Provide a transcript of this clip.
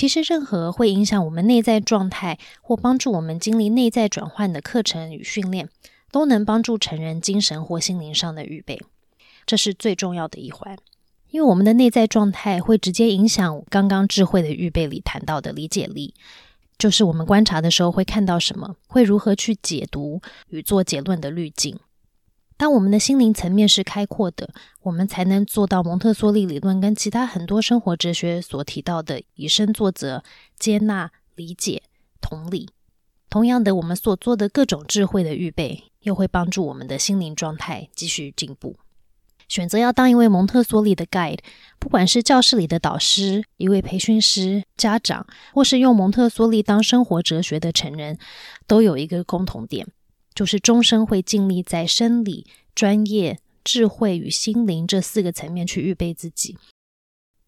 其实，任何会影响我们内在状态或帮助我们经历内在转换的课程与训练，都能帮助成人精神或心灵上的预备。这是最重要的一环，因为我们的内在状态会直接影响刚刚智慧的预备里谈到的理解力，就是我们观察的时候会看到什么，会如何去解读与做结论的滤镜。当我们的心灵层面是开阔的，我们才能做到蒙特梭利理论跟其他很多生活哲学所提到的以身作则、接纳、理解、同理。同样的，我们所做的各种智慧的预备，又会帮助我们的心灵状态继续进步。选择要当一位蒙特梭利的 guide，不管是教室里的导师、一位培训师、家长，或是用蒙特梭利当生活哲学的成人，都有一个共同点。就是终身会尽力在生理、专业、智慧与心灵这四个层面去预备自己，